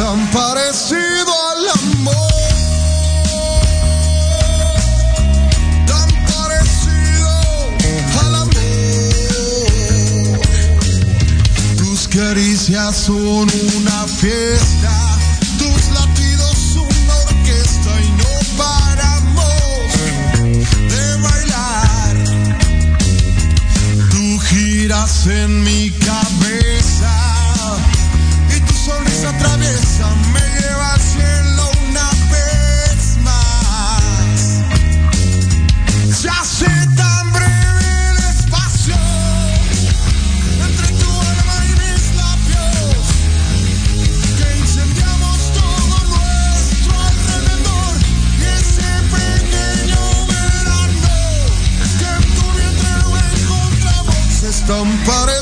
tan parecido al amor. tan parecido al amor. Tus caricias son una fiesta, tus latidos una orquesta y no paramos de bailar. Tú giras en mi cabeza y tu sonrisa atraviesa. compare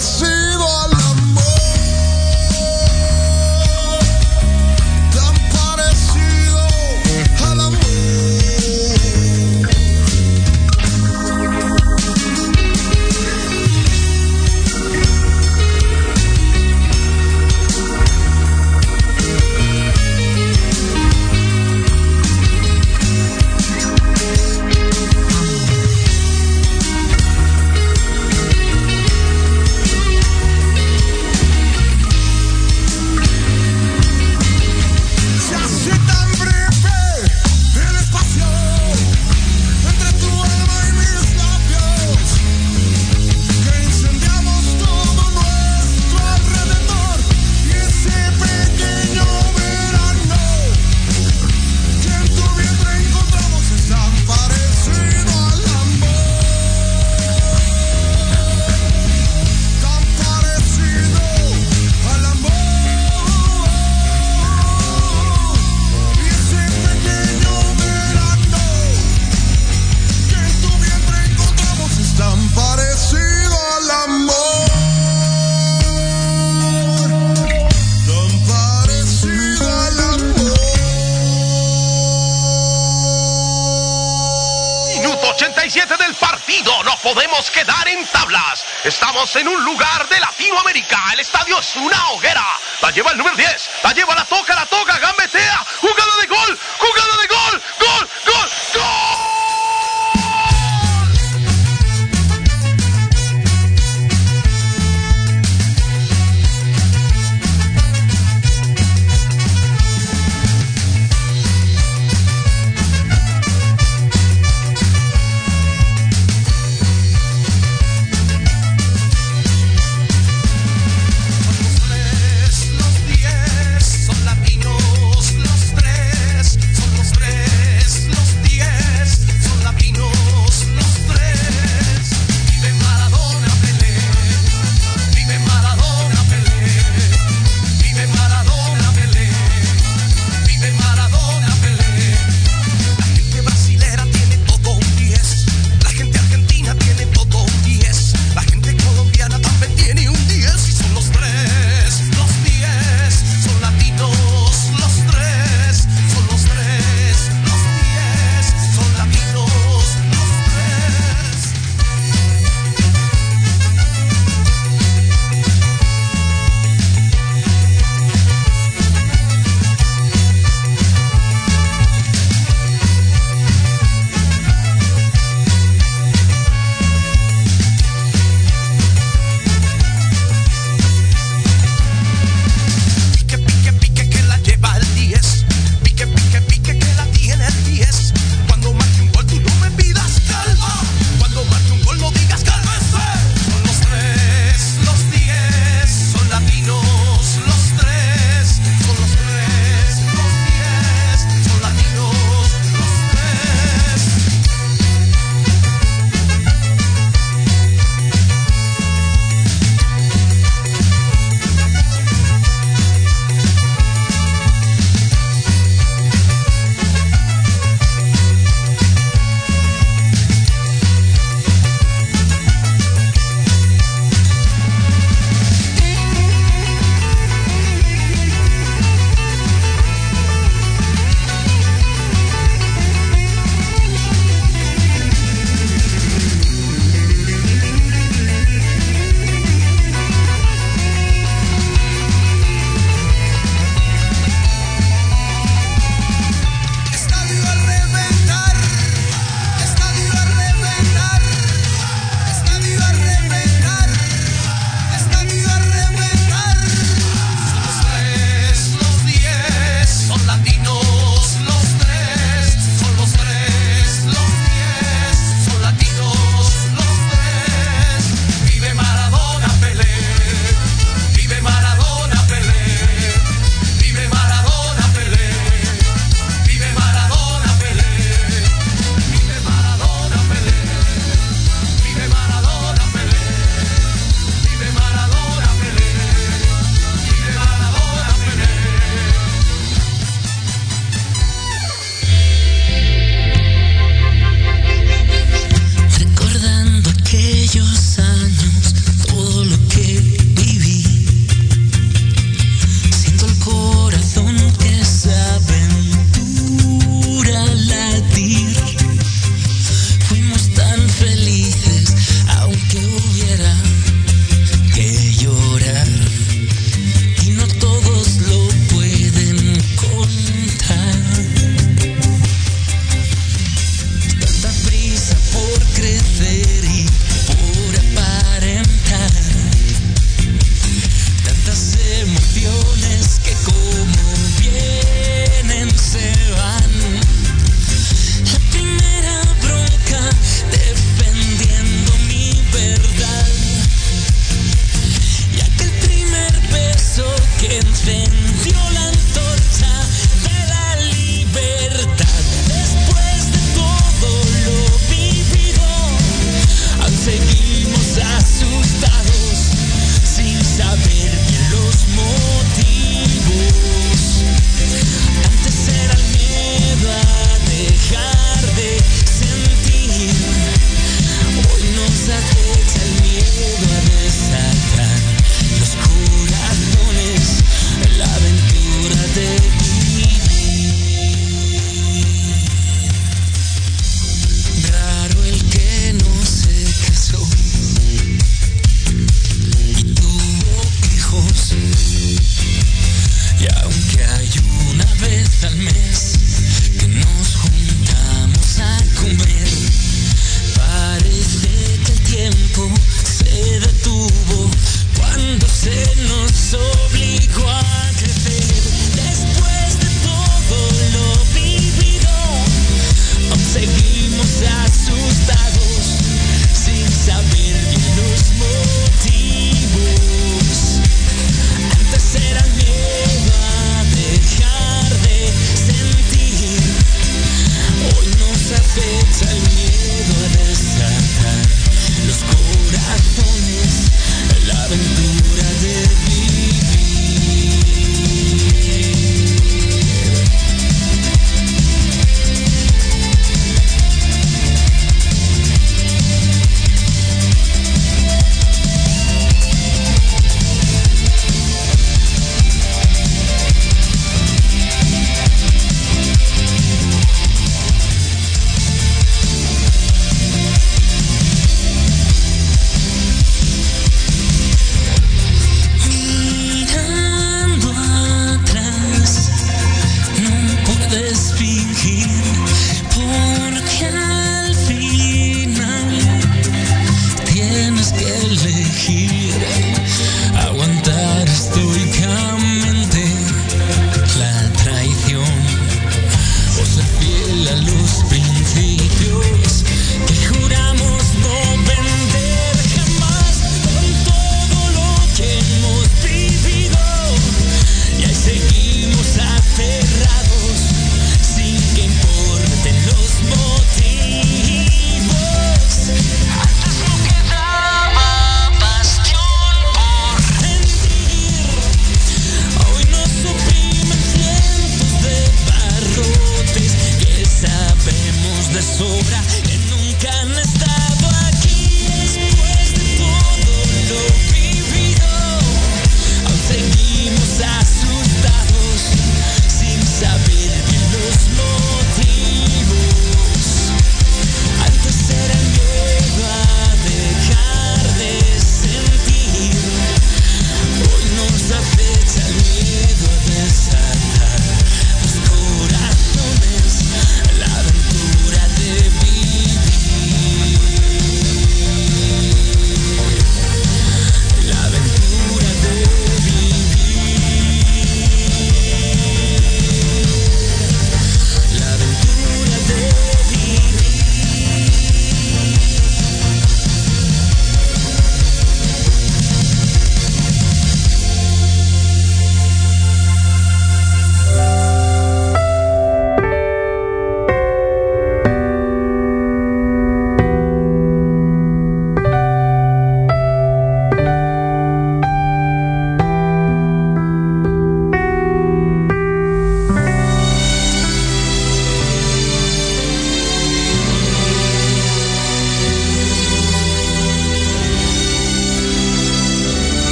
En un lugar de Latinoamérica. El estadio es una hoguera. La lleva el número 10. La lleva la toca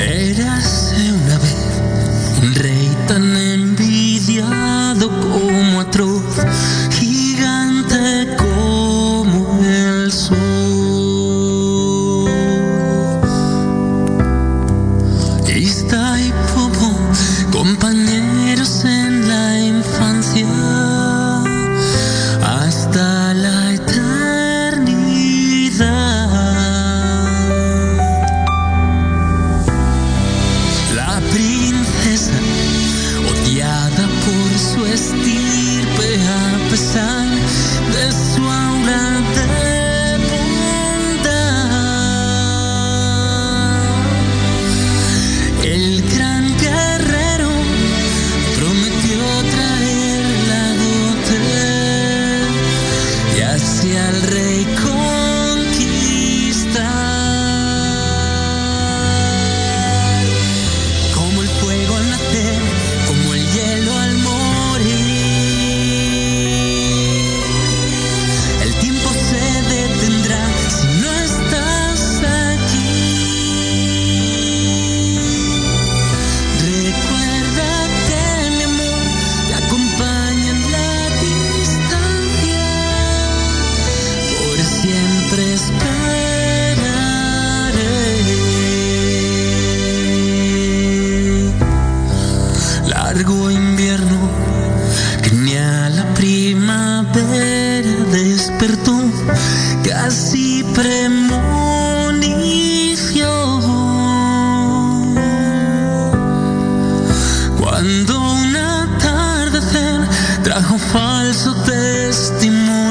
Érase falso testimonio,